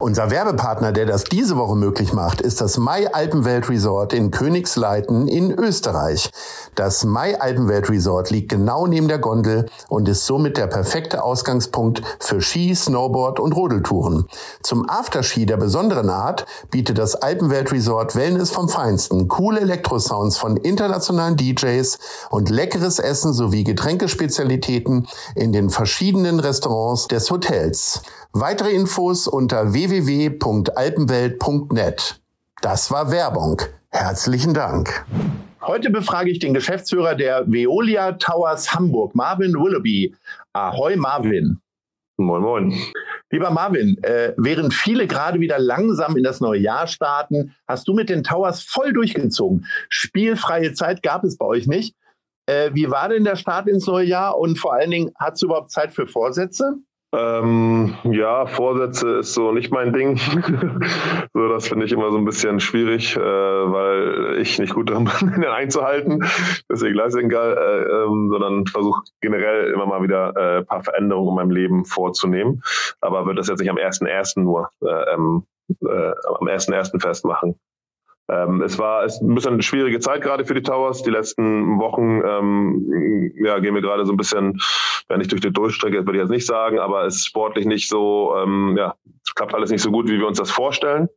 Unser Werbepartner, der das diese Woche möglich macht, ist das Mai Alpenwelt Resort in Königsleiten in Österreich. Das Mai Alpenwelt Resort liegt genau neben der Gondel und ist somit der perfekte Ausgangspunkt für Ski, Snowboard und Rodeltouren. Zum Afterski der besonderen Art bietet das Alpenwelt Resort Wellness vom Feinsten, coole Elektrosounds von internationalen DJs und leckeres Essen sowie Getränkespezialitäten in den verschiedenen Restaurants des Hotels. Weitere Infos unter www.alpenwelt.net. Das war Werbung. Herzlichen Dank. Heute befrage ich den Geschäftsführer der Veolia Towers Hamburg, Marvin Willoughby. Ahoi, Marvin. Moin, moin. Lieber Marvin, äh, während viele gerade wieder langsam in das neue Jahr starten, hast du mit den Towers voll durchgezogen. Spielfreie Zeit gab es bei euch nicht. Äh, wie war denn der Start ins neue Jahr und vor allen Dingen, hast du überhaupt Zeit für Vorsätze? Ähm, ja, Vorsätze ist so nicht mein Ding. so, das finde ich immer so ein bisschen schwierig, äh, weil ich nicht gut darin bin, den einzuhalten. Deswegen egal, äh, ähm, sondern versuche generell immer mal wieder äh, paar Veränderungen in meinem Leben vorzunehmen. Aber wird das jetzt nicht am 1.1. nur äh, ähm, äh, am 1.1. festmachen. Ähm, es war es ein bisschen eine schwierige Zeit gerade für die Towers. Die letzten Wochen ähm, ja, gehen wir gerade so ein bisschen, wenn ich durch die Durchstrecke, würde ich jetzt nicht sagen, aber es ist sportlich nicht so, ähm, ja, es klappt alles nicht so gut, wie wir uns das vorstellen.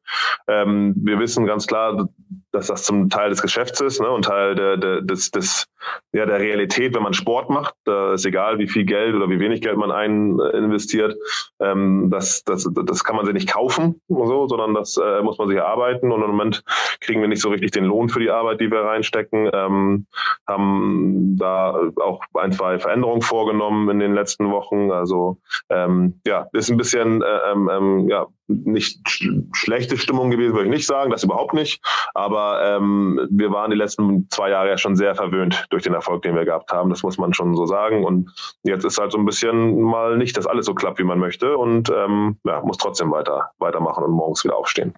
Ähm, wir wissen ganz klar, dass das zum Teil des Geschäfts ist ne, und Teil der, der, des, des, ja, der Realität, wenn man Sport macht. Da ist egal, wie viel Geld oder wie wenig Geld man ein äh, investiert. Ähm, das, das, das kann man sich nicht kaufen, so, sondern das äh, muss man sich erarbeiten. Und im Moment kriegen wir nicht so richtig den Lohn für die Arbeit, die wir reinstecken. Ähm, haben da auch ein, zwei Veränderungen vorgenommen in den letzten Wochen. Also ähm, ja, ist ein bisschen äh, ähm, ähm ja, nicht sch schlechte Stimmung gewesen, würde ich nicht sagen, das überhaupt nicht. Aber ähm, wir waren die letzten zwei Jahre ja schon sehr verwöhnt durch den Erfolg, den wir gehabt haben. Das muss man schon so sagen. Und jetzt ist halt so ein bisschen mal nicht, dass alles so klappt, wie man möchte. Und ähm, ja, muss trotzdem weiter weitermachen und morgens wieder aufstehen.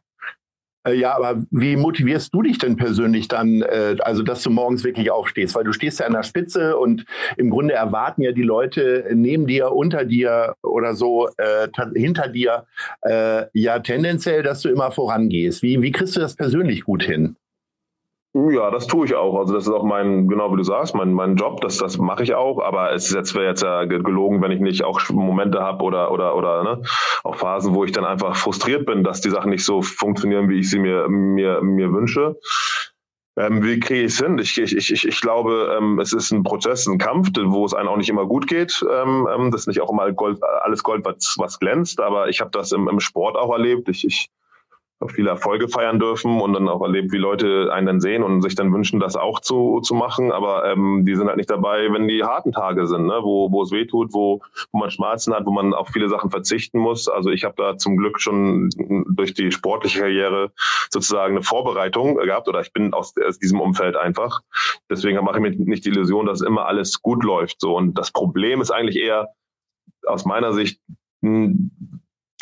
Äh, ja, aber wie motivierst du dich denn persönlich dann, äh, also dass du morgens wirklich aufstehst? Weil du stehst ja an der Spitze und im Grunde erwarten ja die Leute neben dir, unter dir oder so, äh, hinter dir, äh, ja tendenziell, dass du immer vorangehst. Wie, wie kriegst du das persönlich gut hin? Ja, das tue ich auch. Also das ist auch mein, genau wie du sagst, mein, mein Job, das, das mache ich auch. Aber es ist jetzt, wäre jetzt ja gelogen, wenn ich nicht auch Momente habe oder, oder, oder ne, auch Phasen, wo ich dann einfach frustriert bin, dass die Sachen nicht so funktionieren, wie ich sie mir, mir, mir wünsche. Ähm, wie kriege ich es hin? Ich, ich, ich, ich glaube, ähm, es ist ein Prozess, ein Kampf, wo es einem auch nicht immer gut geht. Ähm, ähm das ist nicht auch immer Gold, alles Gold, was, was glänzt, aber ich habe das im, im Sport auch erlebt. Ich, ich viele Erfolge feiern dürfen und dann auch erlebt, wie Leute einen dann sehen und sich dann wünschen, das auch zu, zu machen. Aber ähm, die sind halt nicht dabei, wenn die harten Tage sind, ne? wo, wo es weh tut, wo, wo man Schmerzen hat, wo man auf viele Sachen verzichten muss. Also ich habe da zum Glück schon durch die sportliche Karriere sozusagen eine Vorbereitung gehabt oder ich bin aus, aus diesem Umfeld einfach. Deswegen mache ich mir nicht die Illusion, dass immer alles gut läuft. So Und das Problem ist eigentlich eher aus meiner Sicht,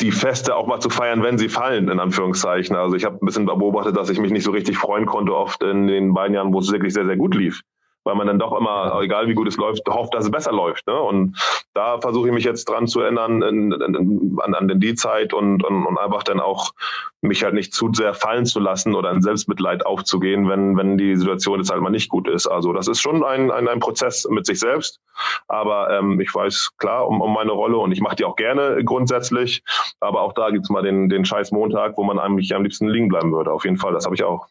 die Feste auch mal zu feiern, wenn sie fallen, in Anführungszeichen. Also ich habe ein bisschen beobachtet, dass ich mich nicht so richtig freuen konnte, oft in den beiden Jahren, wo es wirklich sehr, sehr gut lief weil man dann doch immer, egal wie gut es läuft, hofft, dass es besser läuft. Ne? Und da versuche ich mich jetzt dran zu ändern in, in, an, an die Zeit und, und, und einfach dann auch mich halt nicht zu sehr fallen zu lassen oder in Selbstmitleid aufzugehen, wenn, wenn die Situation jetzt halt mal nicht gut ist. Also das ist schon ein, ein, ein Prozess mit sich selbst. Aber ähm, ich weiß klar um, um meine Rolle und ich mache die auch gerne grundsätzlich. Aber auch da gibt's mal den, den scheiß Montag, wo man eigentlich am liebsten liegen bleiben würde. Auf jeden Fall, das habe ich auch.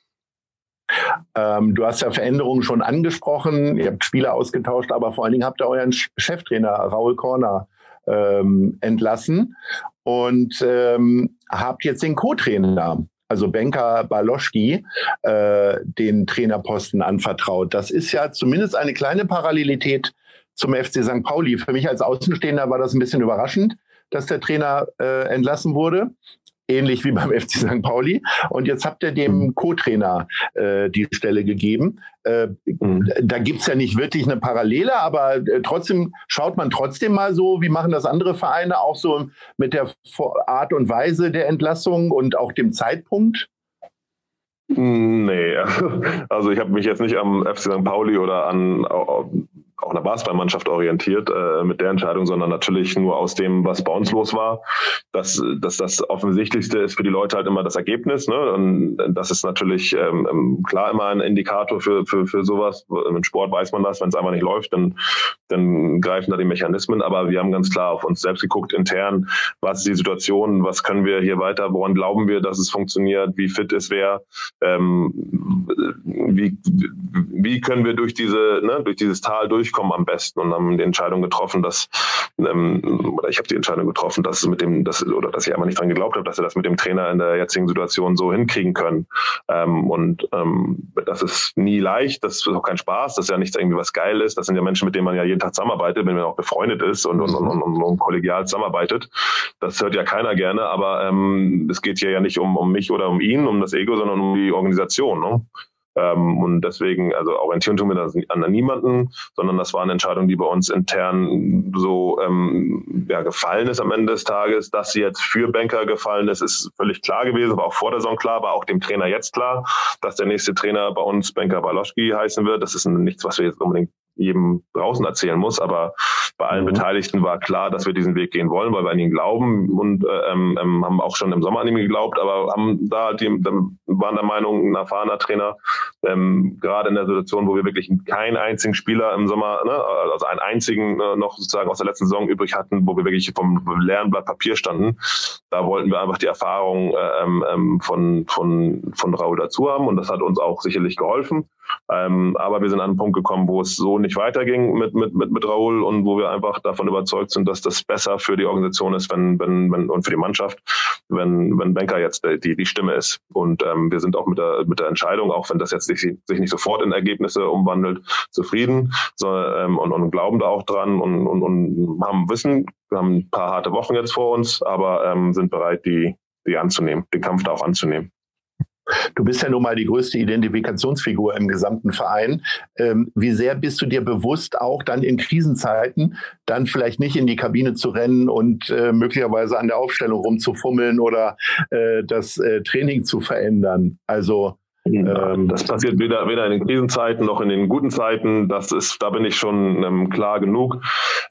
Ähm, du hast ja Veränderungen schon angesprochen, ihr habt Spieler ausgetauscht, aber vor allen Dingen habt ihr euren Cheftrainer Raul Korner ähm, entlassen und ähm, habt jetzt den Co-Trainer, also Benka Baloschki, äh, den Trainerposten anvertraut. Das ist ja zumindest eine kleine Parallelität zum FC St. Pauli. Für mich als Außenstehender war das ein bisschen überraschend, dass der Trainer äh, entlassen wurde. Ähnlich wie beim FC St. Pauli. Und jetzt habt ihr dem mhm. Co-Trainer äh, die Stelle gegeben. Äh, mhm. Da gibt's ja nicht wirklich eine Parallele, aber äh, trotzdem schaut man trotzdem mal so, wie machen das andere Vereine, auch so mit der Art und Weise der Entlassung und auch dem Zeitpunkt. Nee, also ich habe mich jetzt nicht am FC St. Pauli oder an auch einer Basketballmannschaft orientiert äh, mit der Entscheidung, sondern natürlich nur aus dem, was bei uns los war. Dass, dass das Offensichtlichste ist für die Leute halt immer das Ergebnis. Ne? Und das ist natürlich ähm, ähm, klar immer ein Indikator für, für, für sowas. Im Sport weiß man das, wenn es einfach nicht läuft, dann, dann greifen da die Mechanismen. Aber wir haben ganz klar auf uns selbst geguckt, intern, was ist die Situation, was können wir hier weiter, woran glauben wir, dass es funktioniert, wie fit ist wer, ähm, wie, wie können wir durch diese, ne, durch dieses Tal durchkommen am besten und haben die Entscheidung getroffen, dass ähm, oder ich habe die Entscheidung getroffen, dass es mit dem, dass, oder dass ich einfach nicht dran geglaubt habe, dass wir das mit dem Trainer in der jetzigen Situation so hinkriegen können. Ähm, und ähm, das ist nie leicht, das ist auch kein Spaß, das ist ja nichts irgendwie was geil ist. Das sind ja Menschen, mit denen man ja jeden Tag zusammenarbeitet, wenn man auch befreundet ist und, und, und, und, und kollegial zusammenarbeitet. Das hört ja keiner gerne, aber ähm, es geht hier ja nicht um, um mich oder um ihn, um das Ego, sondern um die Organisation. Ne? Ähm, und deswegen, also orientieren tun wir das an niemanden, sondern das war eine Entscheidung, die bei uns intern so ähm, ja, gefallen ist am Ende des Tages. Dass sie jetzt für Banker gefallen ist, ist völlig klar gewesen, war auch vor der Saison klar, war auch dem Trainer jetzt klar, dass der nächste Trainer bei uns Banker Baloschki heißen wird. Das ist nichts, was wir jetzt unbedingt jedem draußen erzählen muss, aber bei allen mhm. Beteiligten war klar, dass wir diesen Weg gehen wollen, weil wir an ihn glauben und äh, ähm, ähm haben auch schon im Sommer an ihn geglaubt, aber haben da die, waren der Meinung, ein erfahrener Trainer, ähm, gerade in der Situation, wo wir wirklich keinen einzigen Spieler im Sommer, ne, also einen einzigen äh, noch sozusagen aus der letzten Saison übrig hatten, wo wir wirklich vom leeren Blatt Papier standen, da wollten wir einfach die Erfahrung äh, ähm, ähm, von, von, von Raul dazu haben und das hat uns auch sicherlich geholfen. Ähm, aber wir sind an einen Punkt gekommen, wo es so nicht weiterging mit, mit, mit, mit Raoul und wo wir einfach davon überzeugt sind, dass das besser für die Organisation ist, wenn, wenn, wenn und für die Mannschaft, wenn, wenn Banker jetzt die, die Stimme ist. Und ähm, wir sind auch mit der, mit der Entscheidung, auch wenn das jetzt sich, sich nicht sofort in Ergebnisse umwandelt, zufrieden so, ähm, und, und glauben da auch dran und, und, und haben Wissen, wir haben ein paar harte Wochen jetzt vor uns, aber ähm, sind bereit, die, die anzunehmen, den Kampf da auch anzunehmen. Du bist ja nun mal die größte Identifikationsfigur im gesamten Verein. Ähm, wie sehr bist du dir bewusst, auch dann in Krisenzeiten, dann vielleicht nicht in die Kabine zu rennen und äh, möglicherweise an der Aufstellung rumzufummeln oder äh, das äh, Training zu verändern? Also ähm, das passiert weder, weder in den Krisenzeiten noch in den guten Zeiten. Das ist, da bin ich schon ähm, klar genug.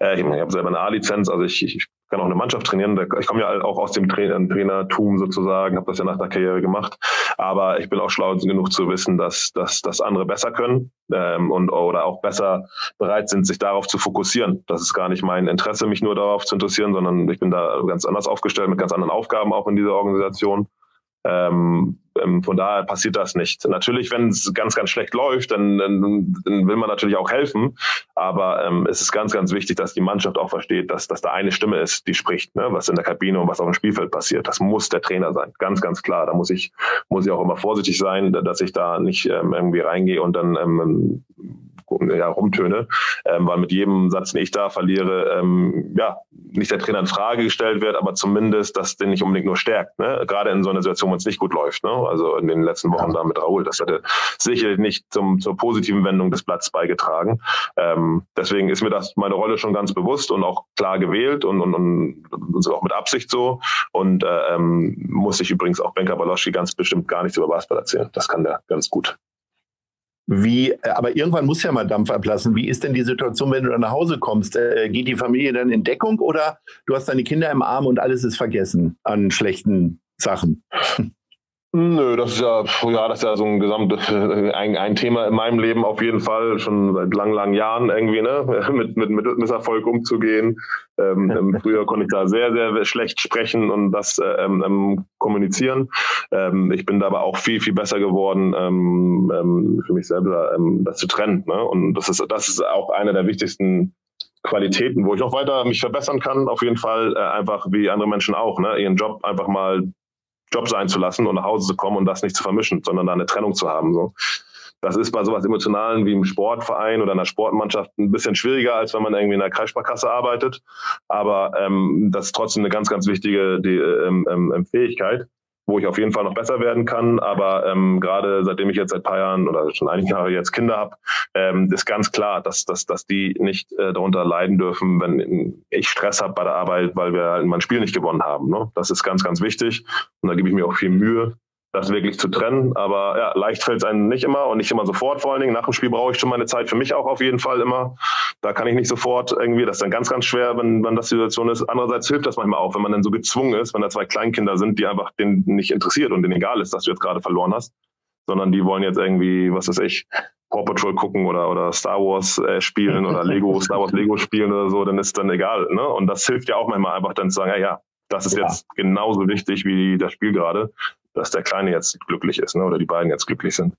Äh, ich, ich habe selber eine A-Lizenz, also ich, ich kann auch eine Mannschaft trainieren. Ich komme ja auch aus dem Trainer, Trainertum sozusagen, habe das ja nach der Karriere gemacht. Aber ich bin auch schlau genug zu wissen, dass, dass, dass andere besser können ähm, und oder auch besser bereit sind, sich darauf zu fokussieren. Das ist gar nicht mein Interesse, mich nur darauf zu interessieren, sondern ich bin da ganz anders aufgestellt mit ganz anderen Aufgaben auch in dieser Organisation. Ähm, ähm, von daher passiert das nicht. Natürlich, wenn es ganz, ganz schlecht läuft, dann, dann, dann will man natürlich auch helfen. Aber ähm, es ist ganz, ganz wichtig, dass die Mannschaft auch versteht, dass, dass da eine Stimme ist, die spricht, ne? was in der Kabine und was auf dem Spielfeld passiert. Das muss der Trainer sein. Ganz, ganz klar. Da muss ich, muss ich auch immer vorsichtig sein, dass ich da nicht ähm, irgendwie reingehe und dann ähm, ja, rumtöne, ähm, weil mit jedem Satz, den ich da verliere, ähm, ja, nicht der Trainer in Frage gestellt wird, aber zumindest das den nicht unbedingt nur stärkt. Ne? Gerade in so einer Situation, wenn es nicht gut läuft. Ne? Also in den letzten Wochen da mit Raoul. Das hätte sicherlich nicht zum, zur positiven Wendung des Platzes beigetragen. Ähm, deswegen ist mir das meine Rolle schon ganz bewusst und auch klar gewählt und, und, und, und auch mit Absicht so. Und äh, ähm, muss ich übrigens auch Benka Baloschi ganz bestimmt gar nichts über Basketball erzählen. Das kann der ganz gut. Wie, äh, aber irgendwann muss ja mal Dampf ablassen. Wie ist denn die Situation, wenn du dann nach Hause kommst? Äh, geht die Familie dann in Deckung oder du hast deine Kinder im Arm und alles ist vergessen an schlechten Sachen? Nö, das ist ja, ja, das ist ja so ein gesamtes, äh, ein, ein Thema in meinem Leben auf jeden Fall, schon seit langen, langen Jahren irgendwie, ne, mit, mit, mit Misserfolg umzugehen. Ähm, ähm, früher konnte ich da sehr, sehr schlecht sprechen und das äh, ähm, ähm, kommunizieren. Ähm, ich bin da aber auch viel, viel besser geworden, ähm, ähm, für mich selber ähm, das zu trennen. Ne? Und das ist, das ist auch einer der wichtigsten Qualitäten, wo ich auch weiter mich verbessern kann, auf jeden Fall, äh, einfach wie andere Menschen auch, ne? ihren Job einfach mal Job sein zu lassen und nach Hause zu kommen und das nicht zu vermischen, sondern da eine Trennung zu haben. So. Das ist bei sowas Emotionalen wie im Sportverein oder einer Sportmannschaft ein bisschen schwieriger, als wenn man irgendwie in einer Kreissparkasse arbeitet. Aber ähm, das ist trotzdem eine ganz, ganz wichtige die, ähm, ähm, Fähigkeit wo ich auf jeden Fall noch besser werden kann. Aber ähm, gerade seitdem ich jetzt seit paar Jahren oder schon einige Jahre jetzt Kinder habe, ähm, ist ganz klar, dass, dass, dass die nicht äh, darunter leiden dürfen, wenn ich Stress habe bei der Arbeit, weil wir halt mein Spiel nicht gewonnen haben. Ne? Das ist ganz, ganz wichtig. Und da gebe ich mir auch viel Mühe, das wirklich zu trennen. Aber ja, leicht fällt es einem nicht immer und nicht immer sofort vor allen Dingen. Nach dem Spiel brauche ich schon meine Zeit für mich auch auf jeden Fall immer. Da kann ich nicht sofort irgendwie, das ist dann ganz, ganz schwer, wenn, wenn das die Situation ist. Andererseits hilft das manchmal auch, wenn man dann so gezwungen ist, wenn da zwei Kleinkinder sind, die einfach denen nicht interessiert und denen egal ist, dass du jetzt gerade verloren hast, sondern die wollen jetzt irgendwie, was weiß ich, Paw Patrol gucken oder, oder Star Wars äh, spielen oder Lego, Star Wars Lego spielen oder so, dann ist dann egal. Ne? Und das hilft ja auch manchmal einfach dann zu sagen, ja, ja, das ist ja. jetzt genauso wichtig wie das Spiel gerade dass der Kleine jetzt glücklich ist ne, oder die beiden jetzt glücklich sind.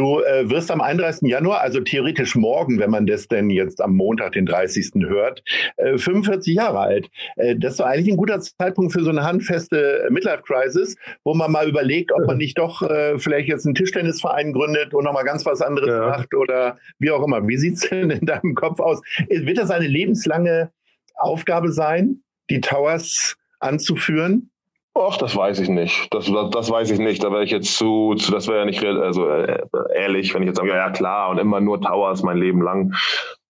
Du äh, wirst am 31. Januar, also theoretisch morgen, wenn man das denn jetzt am Montag, den 30. hört, äh, 45 Jahre alt. Äh, das ist doch eigentlich ein guter Zeitpunkt für so eine handfeste Midlife-Crisis, wo man mal überlegt, ob man nicht doch äh, vielleicht jetzt einen Tischtennisverein gründet und nochmal ganz was anderes ja. macht oder wie auch immer. Wie sieht es denn in deinem Kopf aus? Wird das eine lebenslange Aufgabe sein, die Towers anzuführen? Ach, das weiß ich nicht. Das, das, das weiß ich nicht. Da wäre ich jetzt zu, zu das wäre ja nicht also äh, ehrlich, wenn ich jetzt sage, ja, ja klar, und immer nur Towers mein Leben lang.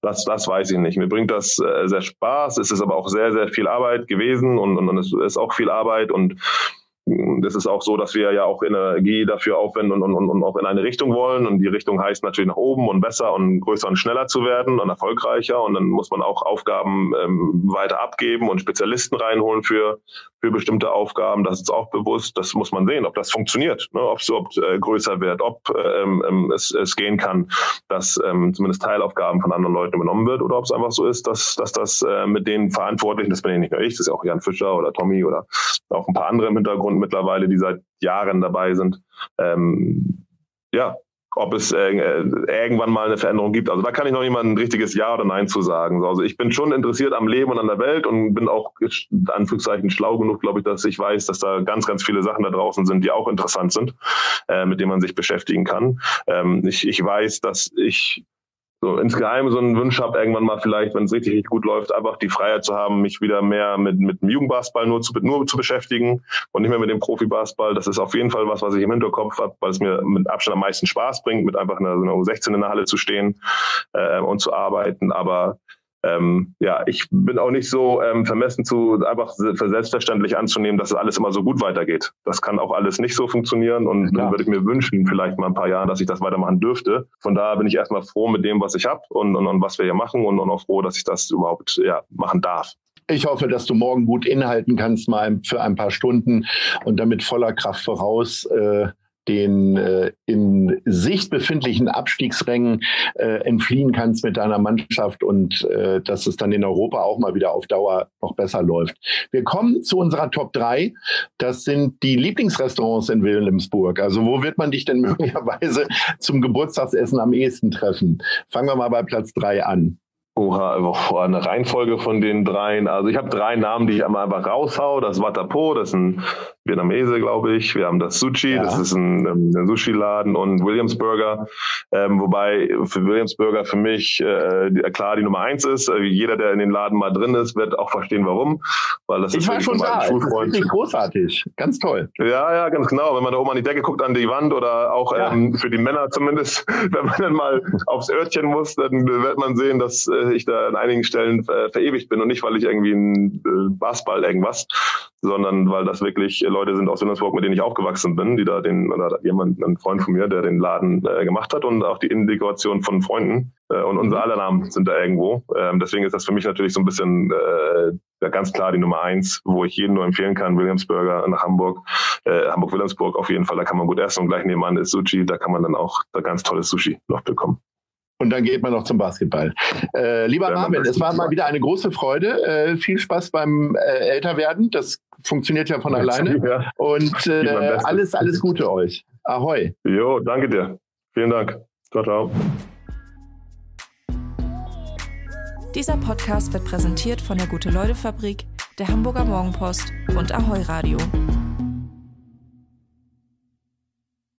Das, das weiß ich nicht. Mir bringt das äh, sehr Spaß. Es ist aber auch sehr, sehr viel Arbeit gewesen und, und, und es ist auch viel Arbeit und das ist auch so, dass wir ja auch Energie dafür aufwenden und, und, und auch in eine Richtung wollen. Und die Richtung heißt natürlich nach oben und besser und größer und schneller zu werden und erfolgreicher. Und dann muss man auch Aufgaben ähm, weiter abgeben und Spezialisten reinholen für, für bestimmte Aufgaben. Das ist auch bewusst. Das muss man sehen, ob das funktioniert, ne? ob es überhaupt äh, größer wird, ob ähm, ähm, es, es gehen kann, dass ähm, zumindest Teilaufgaben von anderen Leuten übernommen wird oder ob es einfach so ist, dass, dass das äh, mit den Verantwortlichen, das bin ja nicht nur ich, das ist ja auch Jan Fischer oder Tommy oder auch ein paar andere im Hintergrund mittlerweile, die seit Jahren dabei sind. Ähm, ja, ob es äh, irgendwann mal eine Veränderung gibt. Also da kann ich noch niemand ein richtiges Ja oder Nein zu sagen. Also ich bin schon interessiert am Leben und an der Welt und bin auch Anführungszeichen schlau genug, glaube ich, dass ich weiß, dass da ganz, ganz viele Sachen da draußen sind, die auch interessant sind, äh, mit denen man sich beschäftigen kann. Ähm, ich, ich weiß, dass ich so insgeheim so einen Wunsch habe, irgendwann mal vielleicht, wenn es richtig, richtig gut läuft, einfach die Freiheit zu haben, mich wieder mehr mit, mit dem Jugendbasketball nur zu, nur zu beschäftigen und nicht mehr mit dem Profibasketball. Das ist auf jeden Fall was, was ich im Hinterkopf habe, weil es mir mit Abstand am meisten Spaß bringt, mit einfach einer, so einer U16 in der Halle zu stehen äh, und zu arbeiten. Aber ähm, ja, ich bin auch nicht so ähm, vermessen zu einfach für selbstverständlich anzunehmen, dass es alles immer so gut weitergeht. Das kann auch alles nicht so funktionieren und dann würde ich mir wünschen, vielleicht mal ein paar Jahre, dass ich das weitermachen dürfte. Von daher bin ich erstmal froh mit dem, was ich habe und, und, und was wir hier machen und, und auch froh, dass ich das überhaupt ja, machen darf. Ich hoffe, dass du morgen gut inhalten kannst, mal für ein paar Stunden und damit voller Kraft voraus äh, den äh, in Sicht befindlichen Abstiegsrängen äh, entfliehen kannst mit deiner Mannschaft und äh, dass es dann in Europa auch mal wieder auf Dauer noch besser läuft. Wir kommen zu unserer Top 3. Das sind die Lieblingsrestaurants in Wilhelmsburg. Also wo wird man dich denn möglicherweise zum Geburtstagsessen am ehesten treffen? Fangen wir mal bei Platz 3 an. Oha, eine Reihenfolge von den dreien. Also ich habe drei Namen, die ich einmal einfach raushau. Das Watapo, das ist ein Vietnamese, glaube ich. Wir haben das Sushi, ja. das ist ein, ähm, ein Sushi-Laden und Williamsburger. Ähm, wobei für Williamsburger für mich äh, klar die Nummer eins ist. Äh, jeder, der in den Laden mal drin ist, wird auch verstehen, warum. Weil das ich ist war schon da. Das ist großartig. Ganz toll. Ja, ja, ganz genau. Wenn man da oben an die Decke guckt, an die Wand oder auch ja. ähm, für die Männer zumindest, wenn man dann mal aufs Örtchen muss, dann wird man sehen, dass äh, ich da an einigen Stellen äh, verewigt bin und nicht, weil ich irgendwie ein äh, Basketball irgendwas, sondern weil das wirklich Leute sind aus Wilhelmsburg, mit denen ich aufgewachsen bin, die da den, oder jemand, ein Freund von mir, der den Laden äh, gemacht hat und auch die Integration von Freunden. Äh, und unsere aller Namen sind da irgendwo. Ähm, deswegen ist das für mich natürlich so ein bisschen äh, ganz klar die Nummer eins, wo ich jeden nur empfehlen kann, Williamsburger nach Hamburg, äh, Hamburg-Wilhelmsburg auf jeden Fall, da kann man gut essen und gleich nebenan ist Sushi, da kann man dann auch da ganz tolles Sushi noch bekommen. Und dann geht man noch zum Basketball. Äh, lieber Marvin, es war mal wieder eine große Freude. Äh, viel Spaß beim äh, Älterwerden. Das funktioniert ja von alleine. Ja. Und äh, alles, alles Gute euch. Ahoi. Jo, danke dir. Vielen Dank. Ciao, ciao. Dieser Podcast wird präsentiert von der Gute-Leute-Fabrik, der Hamburger Morgenpost und Ahoi Radio.